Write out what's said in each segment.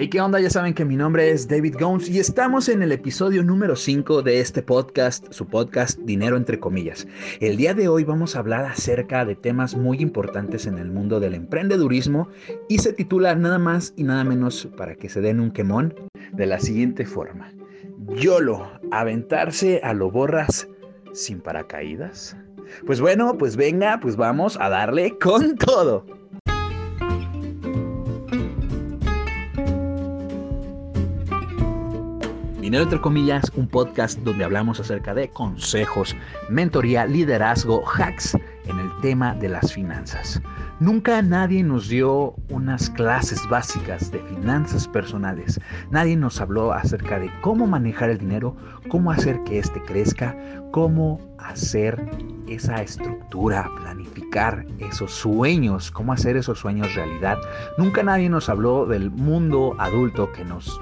Hey, ¿qué onda? Ya saben que mi nombre es David Gomes y estamos en el episodio número 5 de este podcast, su podcast Dinero entre comillas. El día de hoy vamos a hablar acerca de temas muy importantes en el mundo del emprendedurismo y se titula nada más y nada menos para que se den un quemón de la siguiente forma. YOLO, aventarse a lo borras sin paracaídas. Pues bueno, pues venga, pues vamos a darle con todo. Dinero entre comillas, un podcast donde hablamos acerca de consejos, mentoría, liderazgo, hacks en el tema de las finanzas. Nunca nadie nos dio unas clases básicas de finanzas personales. Nadie nos habló acerca de cómo manejar el dinero, cómo hacer que éste crezca, cómo hacer esa estructura, planificar esos sueños, cómo hacer esos sueños realidad. Nunca nadie nos habló del mundo adulto que nos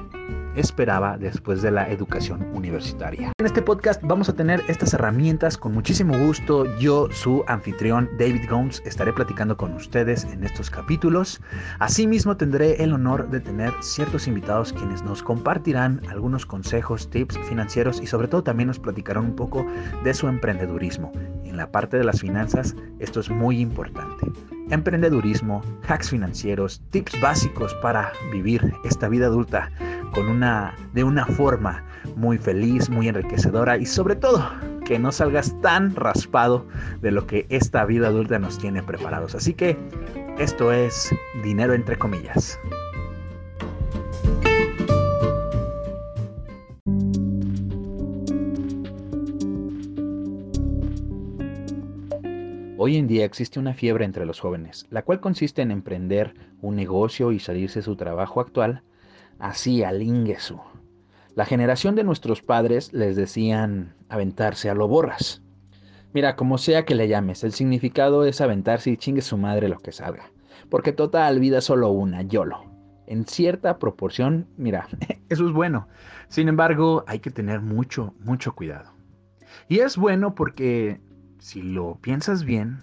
esperaba después de la educación universitaria. En este podcast vamos a tener estas herramientas con muchísimo gusto. Yo, su anfitrión David Gomes, estaré platicando con ustedes en estos capítulos. Asimismo, tendré el honor de tener ciertos invitados quienes nos compartirán algunos consejos, tips financieros y sobre todo también nos platicarán un poco de su emprendedurismo. La parte de las finanzas, esto es muy importante emprendedurismo, hacks financieros, tips básicos para vivir esta vida adulta con una, de una forma muy feliz, muy enriquecedora y sobre todo que no salgas tan raspado de lo que esta vida adulta nos tiene preparados. Así que esto es dinero entre comillas. Hoy en día existe una fiebre entre los jóvenes, la cual consiste en emprender un negocio y salirse de su trabajo actual así al ingesu. La generación de nuestros padres les decían aventarse a lo borras. Mira, como sea que le llames, el significado es aventarse y chingue su madre lo que salga. Porque total vida solo una, YOLO. En cierta proporción, mira, eso es bueno. Sin embargo, hay que tener mucho, mucho cuidado. Y es bueno porque, si lo piensas bien,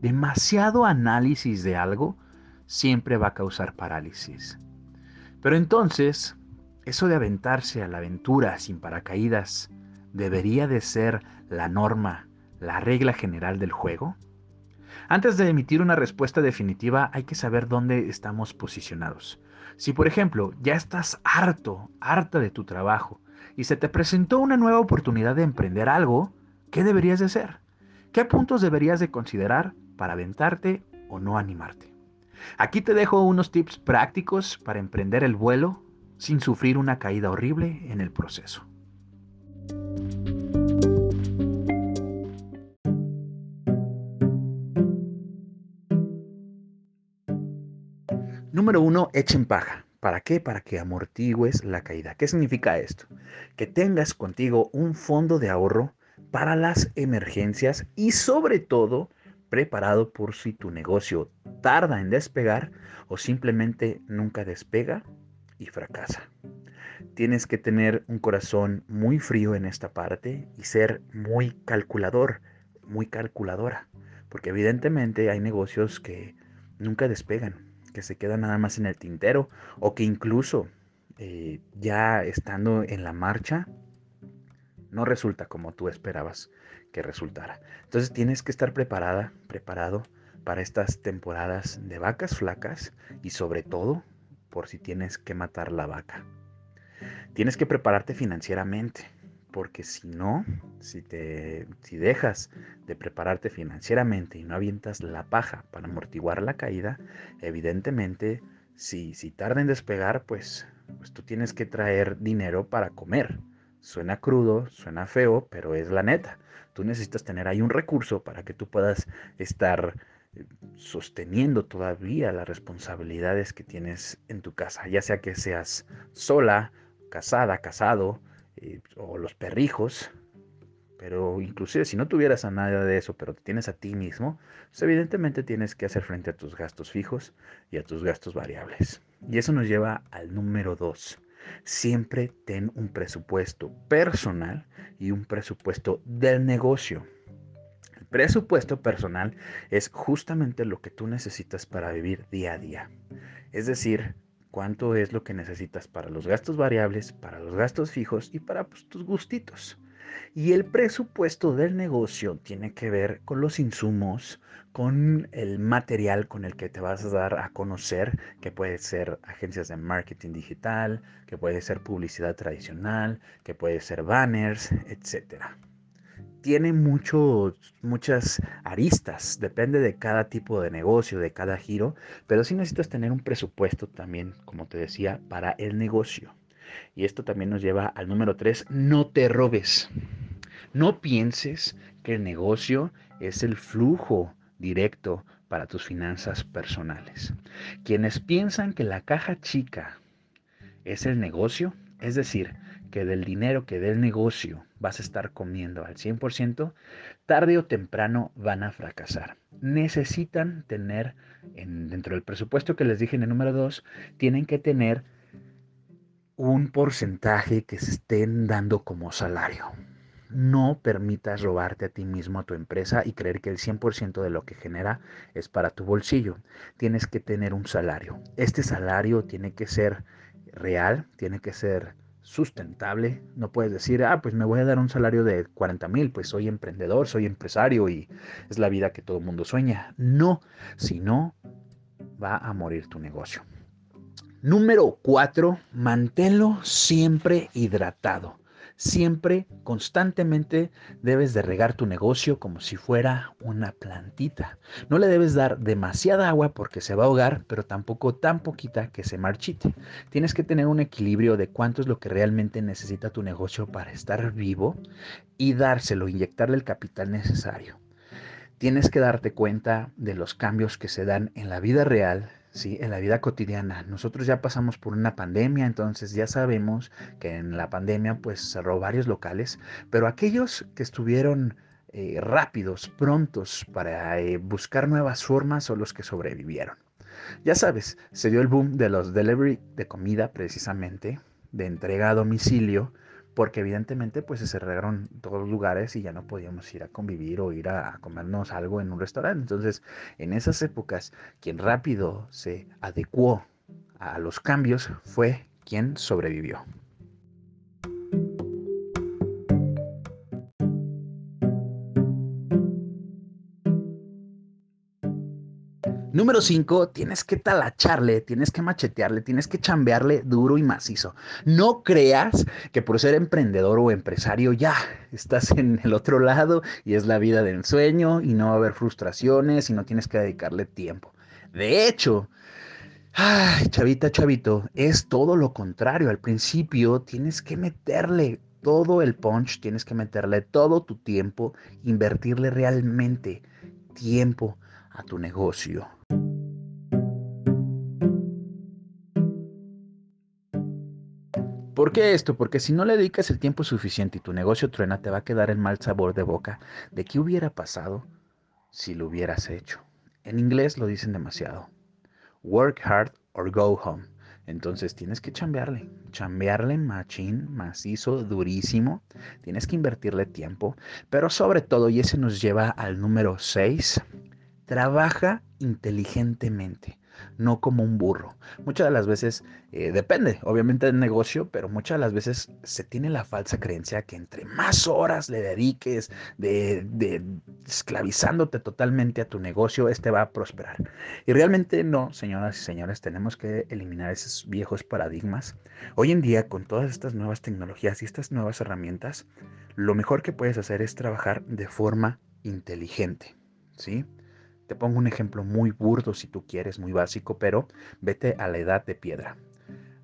demasiado análisis de algo siempre va a causar parálisis. Pero entonces, eso de aventarse a la aventura sin paracaídas, ¿debería de ser la norma, la regla general del juego? Antes de emitir una respuesta definitiva hay que saber dónde estamos posicionados. Si por ejemplo ya estás harto, harta de tu trabajo y se te presentó una nueva oportunidad de emprender algo, ¿qué deberías de hacer? ¿Qué puntos deberías de considerar para aventarte o no animarte? Aquí te dejo unos tips prácticos para emprender el vuelo sin sufrir una caída horrible en el proceso. Número uno, echen paja. ¿Para qué? Para que amortigües la caída. ¿Qué significa esto? Que tengas contigo un fondo de ahorro para las emergencias y sobre todo preparado por si tu negocio tarda en despegar o simplemente nunca despega y fracasa. Tienes que tener un corazón muy frío en esta parte y ser muy calculador, muy calculadora, porque evidentemente hay negocios que nunca despegan, que se quedan nada más en el tintero o que incluso eh, ya estando en la marcha no resulta como tú esperabas que resultara. Entonces tienes que estar preparada, preparado para estas temporadas de vacas flacas y sobre todo por si tienes que matar la vaca. Tienes que prepararte financieramente, porque si no, si te si dejas de prepararte financieramente y no avientas la paja para amortiguar la caída, evidentemente si si tarda en despegar, pues pues tú tienes que traer dinero para comer. Suena crudo, suena feo, pero es la neta. Tú necesitas tener ahí un recurso para que tú puedas estar eh, sosteniendo todavía las responsabilidades que tienes en tu casa, ya sea que seas sola, casada, casado, eh, o los perrijos, pero inclusive si no tuvieras a nada de eso, pero te tienes a ti mismo, pues evidentemente tienes que hacer frente a tus gastos fijos y a tus gastos variables. Y eso nos lleva al número dos. Siempre ten un presupuesto personal y un presupuesto del negocio. El presupuesto personal es justamente lo que tú necesitas para vivir día a día. Es decir, cuánto es lo que necesitas para los gastos variables, para los gastos fijos y para pues, tus gustitos. Y el presupuesto del negocio tiene que ver con los insumos, con el material con el que te vas a dar a conocer, que puede ser agencias de marketing digital, que puede ser publicidad tradicional, que puede ser banners, etc. Tiene muchos, muchas aristas, depende de cada tipo de negocio, de cada giro, pero sí necesitas tener un presupuesto también, como te decía, para el negocio. Y esto también nos lleva al número 3, no te robes. No pienses que el negocio es el flujo directo para tus finanzas personales. Quienes piensan que la caja chica es el negocio, es decir, que del dinero que del negocio vas a estar comiendo al 100%, tarde o temprano van a fracasar. Necesitan tener, dentro del presupuesto que les dije en el número 2, tienen que tener un porcentaje que se estén dando como salario. No permitas robarte a ti mismo, a tu empresa y creer que el 100% de lo que genera es para tu bolsillo. Tienes que tener un salario. Este salario tiene que ser real, tiene que ser sustentable. No puedes decir, ah, pues me voy a dar un salario de 40 mil, pues soy emprendedor, soy empresario y es la vida que todo el mundo sueña. No, si no, va a morir tu negocio. Número 4, manténlo siempre hidratado. Siempre, constantemente debes de regar tu negocio como si fuera una plantita. No le debes dar demasiada agua porque se va a ahogar, pero tampoco tan poquita que se marchite. Tienes que tener un equilibrio de cuánto es lo que realmente necesita tu negocio para estar vivo y dárselo, inyectarle el capital necesario. Tienes que darte cuenta de los cambios que se dan en la vida real ¿sí? en la vida cotidiana. Nosotros ya pasamos por una pandemia, entonces ya sabemos que en la pandemia pues cerró varios locales, pero aquellos que estuvieron eh, rápidos, prontos para eh, buscar nuevas formas son los que sobrevivieron. Ya sabes, se dio el boom de los delivery de comida precisamente, de entrega a domicilio, porque evidentemente pues se cerraron todos los lugares y ya no podíamos ir a convivir o ir a, comernos algo en un restaurante. Entonces, en esas épocas, quien rápido se adecuó a los cambios fue quien sobrevivió. Número 5, tienes que talacharle, tienes que machetearle, tienes que chambearle duro y macizo. No creas que por ser emprendedor o empresario ya estás en el otro lado y es la vida del sueño y no va a haber frustraciones y no tienes que dedicarle tiempo. De hecho, chavita, chavito, es todo lo contrario. Al principio tienes que meterle todo el punch, tienes que meterle todo tu tiempo, invertirle realmente tiempo a tu negocio. ¿Por qué esto? Porque si no le dedicas el tiempo suficiente y tu negocio truena, te va a quedar el mal sabor de boca de qué hubiera pasado si lo hubieras hecho. En inglés lo dicen demasiado. Work hard or go home. Entonces tienes que chambearle, chambearle machín, macizo, durísimo. Tienes que invertirle tiempo, pero sobre todo, y ese nos lleva al número 6, trabaja inteligentemente no como un burro. Muchas de las veces, eh, depende obviamente del negocio, pero muchas de las veces se tiene la falsa creencia que entre más horas le dediques de, de esclavizándote totalmente a tu negocio, este va a prosperar. Y realmente no, señoras y señores, tenemos que eliminar esos viejos paradigmas. Hoy en día, con todas estas nuevas tecnologías y estas nuevas herramientas, lo mejor que puedes hacer es trabajar de forma inteligente, ¿sí? Te pongo un ejemplo muy burdo si tú quieres, muy básico, pero vete a la edad de piedra.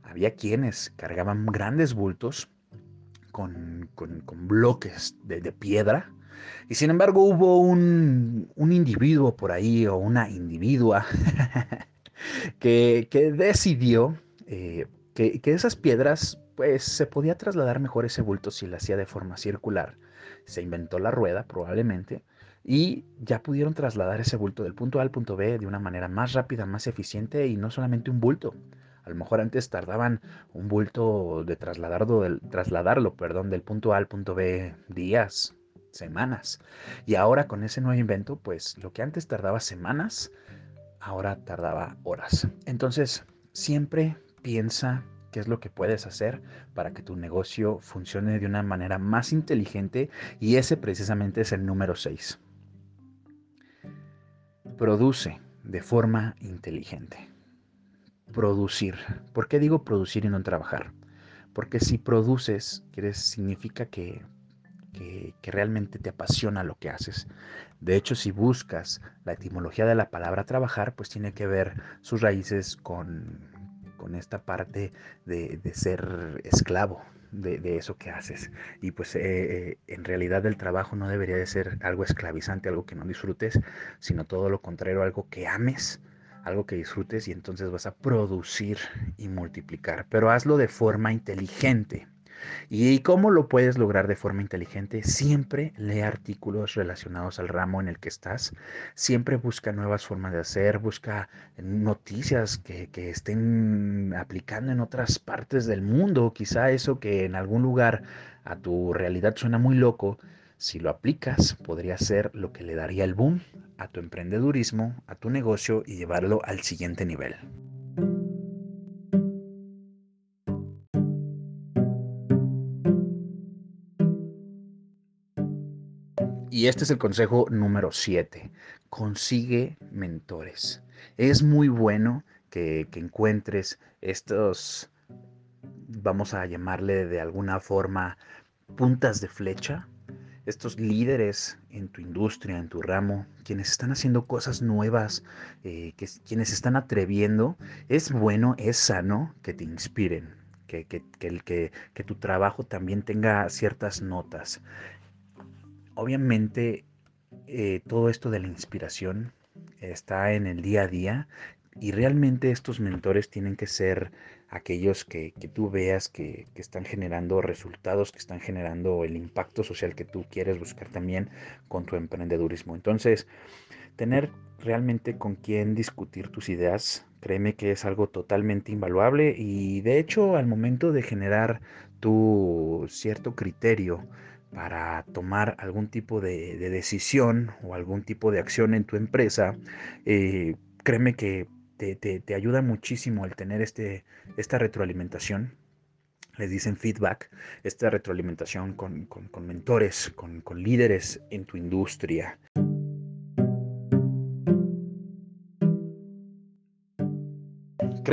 Había quienes cargaban grandes bultos con, bloques de, piedra y sin embargo hubo un, individuo por ahí o una individua que, decidió eh, que, que esas piedras pues se podía trasladar mejor ese bulto si lo hacía de forma circular. Se inventó la rueda probablemente y ya pudieron trasladar ese bulto del punto A al punto B de una manera más rápida, más eficiente y no solamente un bulto. A lo mejor antes tardaban un bulto de trasladarlo, del, trasladarlo perdón, del punto A al punto B días, semanas. Y ahora con ese nuevo invento, pues lo que antes tardaba semanas, ahora tardaba horas. Entonces, siempre piensa qué es lo que puedes hacer para que tu negocio funcione de una manera más inteligente y ese precisamente es el número 6. Produce de forma inteligente. Producir. ¿Por qué digo producir y no trabajar? Porque si produces, significa que, que, realmente te apasiona lo que haces. De hecho, si buscas la etimología de la palabra trabajar, pues tiene que ver sus raíces con, con esta parte de, ser esclavo de, eso que haces. Y pues eh, eh, en realidad el trabajo no debería de ser algo esclavizante, algo que no disfrutes, sino todo lo contrario, algo que ames, algo que disfrutes y entonces vas a producir y multiplicar. Pero hazlo de forma inteligente. ¿Y cómo lo puedes lograr de forma inteligente? Siempre lee artículos relacionados al ramo en el que estás. Siempre busca nuevas formas de hacer, busca noticias que, estén aplicando en otras partes del mundo. Quizá eso que en algún lugar a tu realidad suena muy loco, si lo aplicas, podría ser lo que le daría el boom a tu emprendedurismo, a tu negocio y llevarlo al siguiente nivel. Y este es el consejo número 7. Consigue mentores. Es muy bueno que, encuentres estos, vamos a llamarle de alguna forma, puntas de flecha, estos líderes en tu industria, en tu ramo, quienes están haciendo cosas nuevas, eh, quienes están atreviendo, es bueno, es sano que te inspiren, que, que, que, que tu trabajo también tenga ciertas notas obviamente eh, todo esto de la inspiración está en el día a día y realmente estos mentores tienen que ser aquellos que, tú veas que, están generando resultados, que están generando el impacto social que tú quieres buscar también con tu emprendedurismo. Entonces, tener realmente con quién discutir tus ideas, créeme que es algo totalmente invaluable y de hecho al momento de generar tu cierto criterio, para tomar algún tipo de, decisión o algún tipo de acción en tu empresa, eh, créeme que te, ayuda muchísimo el tener este, esta retroalimentación. Les dicen feedback, esta retroalimentación con, mentores, con, con líderes en tu industria.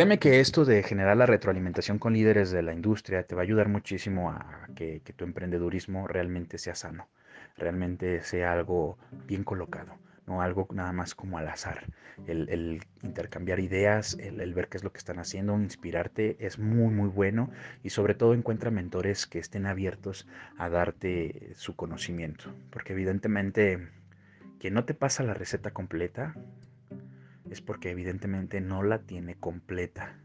Créeme que esto de generar la retroalimentación con líderes de la industria te va a ayudar muchísimo a que, tu emprendedurismo realmente sea sano, realmente sea algo bien colocado, no algo nada más como al azar. El, intercambiar ideas, el, ver qué es lo que están haciendo, inspirarte es muy, muy bueno y sobre todo encuentra mentores que estén abiertos a darte su conocimiento, porque evidentemente quien no te pasa la receta completa, es porque evidentemente no la tiene completa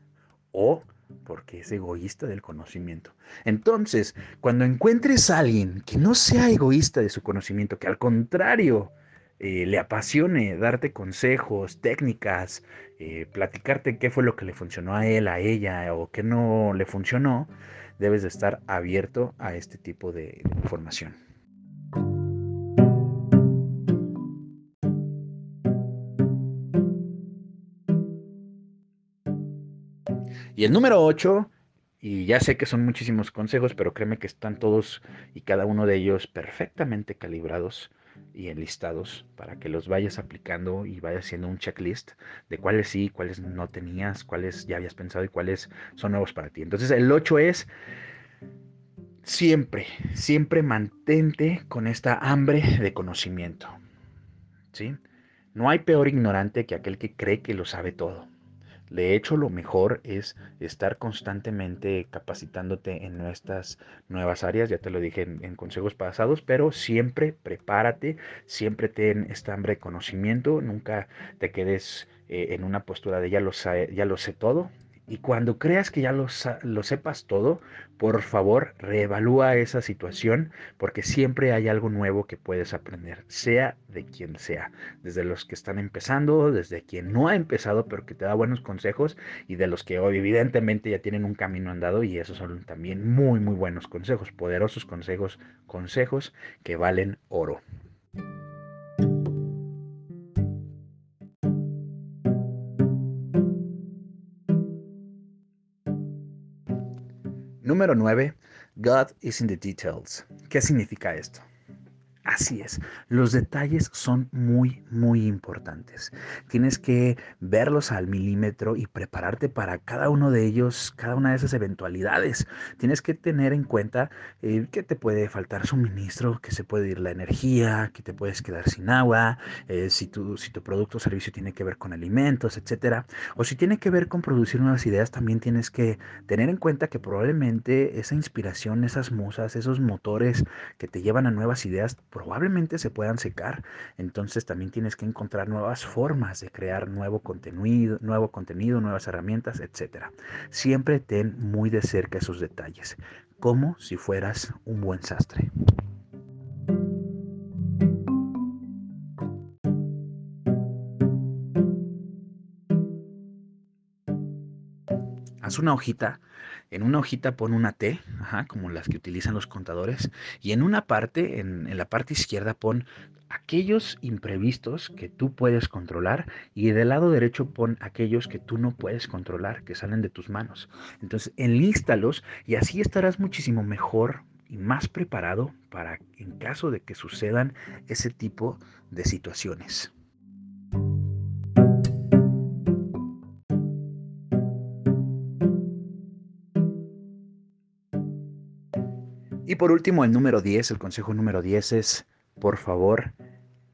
o porque es egoísta del conocimiento. Entonces, cuando encuentres a alguien que no sea egoísta de su conocimiento, que al contrario eh, le apasione darte consejos, técnicas, eh, platicarte qué fue lo que le funcionó a él, a ella o qué no le funcionó, debes de estar abierto a este tipo de información. Y el número 8, y ya sé que son muchísimos consejos, pero créeme que están todos y cada uno de ellos perfectamente calibrados y enlistados para que los vayas aplicando y vayas haciendo un checklist de cuáles sí, cuáles no tenías, cuáles ya habías pensado y cuáles son nuevos para ti. Entonces el 8 es siempre, siempre mantente con esta hambre de conocimiento. ¿Sí? No hay peor ignorante que aquel que cree que lo sabe todo. De hecho, lo mejor es estar constantemente capacitándote en nuestras nuevas áreas, ya te lo dije en, consejos pasados, pero siempre prepárate, siempre ten esta hambre de conocimiento, nunca te quedes eh, en una postura de ya lo, ya lo sé todo, y cuando creas que ya lo, lo, sepas todo, por favor, reevalúa esa situación porque siempre hay algo nuevo que puedes aprender, sea de quien sea, desde los que están empezando, desde quien no ha empezado pero que te da buenos consejos y de los que hoy evidentemente ya tienen un camino andado y esos son también muy muy buenos consejos, poderosos consejos, consejos que valen oro. Número 9. God is in the details. ¿Qué significa esto? Así es, los detalles son muy, muy importantes. Tienes que verlos al milímetro y prepararte para cada uno de ellos, cada una de esas eventualidades. Tienes que tener en cuenta eh, que te puede faltar suministro, que se puede ir la energía, que te puedes quedar sin agua, eh, si, tu, si tu producto o servicio tiene que ver con alimentos, etcétera. O si tiene que ver con producir nuevas ideas, también tienes que tener en cuenta que probablemente esa inspiración, esas musas, esos motores que te llevan a nuevas ideas, probablemente se puedan secar. Entonces también tienes que encontrar nuevas formas de crear nuevo contenido, nuevo contenido, nuevas herramientas, etcétera. Siempre ten muy de cerca esos detalles, como si fueras un buen sastre. Haz una hojita en una hojita pon una T, como las que utilizan los contadores, y en una parte, en, en la parte izquierda, pon aquellos imprevistos que tú puedes controlar y del lado derecho pon aquellos que tú no puedes controlar, que salen de tus manos. Entonces, enlístalos y así estarás muchísimo mejor y más preparado para en caso de que sucedan ese tipo de situaciones. Y por último, el número 10, el consejo número 10 es, por favor,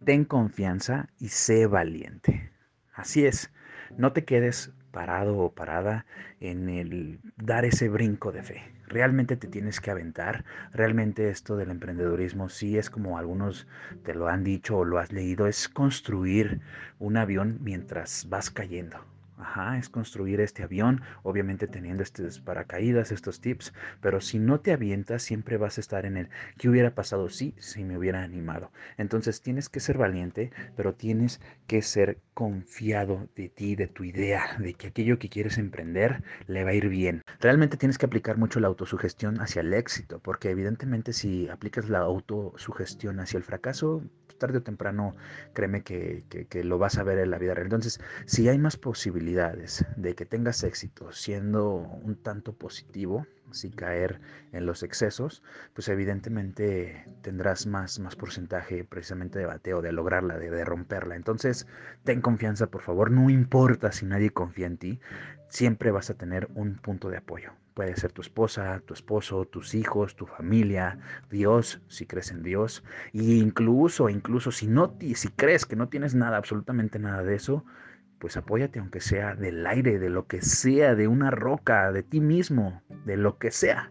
ten confianza y sé valiente. Así es, no te quedes parado o parada en el dar ese brinco de fe. Realmente te tienes que aventar. Realmente esto del emprendedurismo sí es como algunos te lo han dicho o lo has leído, es construir un avión mientras vas cayendo. Ajá, es construir este avión, obviamente teniendo estos paracaídas, estos tips, pero si no te avientas, siempre vas a estar en el ¿qué hubiera pasado si, si me hubiera animado? Entonces tienes que ser valiente, pero tienes que ser confiado de ti, de tu idea, de que aquello que quieres emprender le va a ir bien. Realmente tienes que aplicar mucho la autosugestión hacia el éxito, porque evidentemente si aplicas la autosugestión hacia el fracaso, tarde o temprano, créeme que, lo vas a ver en la vida real. Entonces, si hay más posibilidades de que tengas éxito siendo un tanto positivo, sin caer en los excesos, pues evidentemente tendrás más, más porcentaje precisamente de bateo, de lograrla, de, de romperla. Entonces, ten confianza, por favor, no importa si nadie confía en ti, siempre vas a tener un punto de apoyo. Puede ser tu esposa, tu esposo, tus hijos, tu familia, Dios, si crees en Dios. E incluso, incluso si no si crees que no tienes nada, absolutamente nada de eso, pues apóyate aunque sea del aire, de lo que sea, de una roca, de ti mismo, de lo que sea.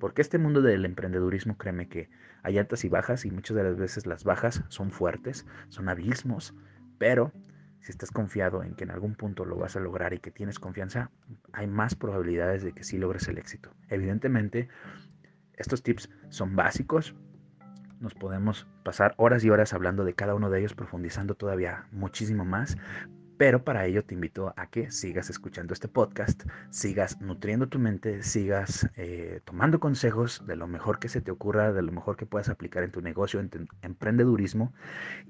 Porque este mundo del emprendedurismo, créeme que hay altas y bajas y muchas de las veces las bajas son fuertes, son abismos, pero si estás confiado en que en algún punto lo vas a lograr y que tienes confianza, hay más probabilidades de que sí logres el éxito. Evidentemente, estos tips son básicos. Nos podemos pasar horas y horas hablando de cada uno de ellos, profundizando todavía muchísimo más, pero para ello te invito a que sigas escuchando este podcast, sigas nutriendo tu mente, sigas eh, tomando consejos de lo mejor que se te ocurra, de lo mejor que puedas aplicar en tu negocio, en tu emprendedurismo.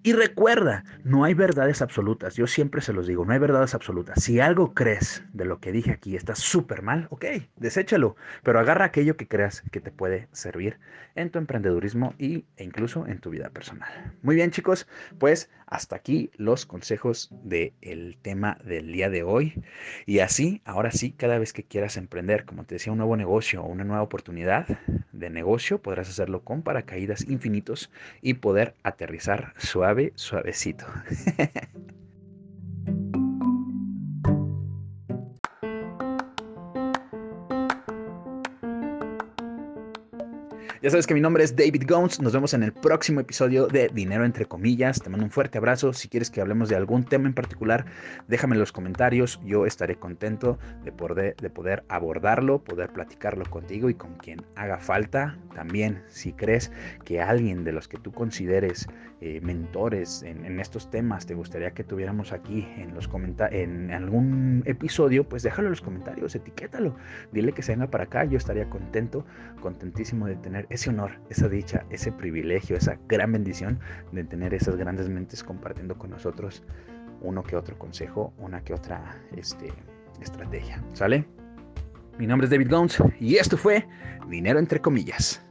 Y recuerda, no hay verdades absolutas. Yo siempre se los digo, no hay verdades absolutas. Si algo crees de lo que dije aquí está súper mal, ok, deséchalo, pero agarra aquello que creas que te puede servir en tu emprendedurismo y, e incluso en tu vida personal. Muy bien chicos, pues hasta aquí los consejos del tema del día de hoy. Y así, ahora sí, cada vez que quieras emprender, como te decía, un nuevo negocio o una nueva oportunidad de negocio, podrás hacerlo con paracaídas infinitos y poder aterrizar suave, suavecito. Ya sabes que mi nombre es David Gones. Nos vemos en el próximo episodio de Dinero entre comillas. Te mando un fuerte abrazo. Si quieres que hablemos de algún tema en particular, déjame en los comentarios. Yo estaré contento de poder, de poder abordarlo, poder platicarlo contigo y con quien haga falta. También, si crees que alguien de los que tú consideres eh, mentores en, estos temas te gustaría que tuviéramos aquí en los en algún episodio, pues déjalo en los comentarios, etiquétalo. Dile que se venga para acá. Yo estaría contento, contentísimo de tener ese honor, esa dicha, ese privilegio, esa gran bendición de tener esas grandes mentes compartiendo con nosotros uno que otro consejo, una que otra este, estrategia. ¿Sale? Mi nombre es David Gones y esto fue Dinero entre comillas.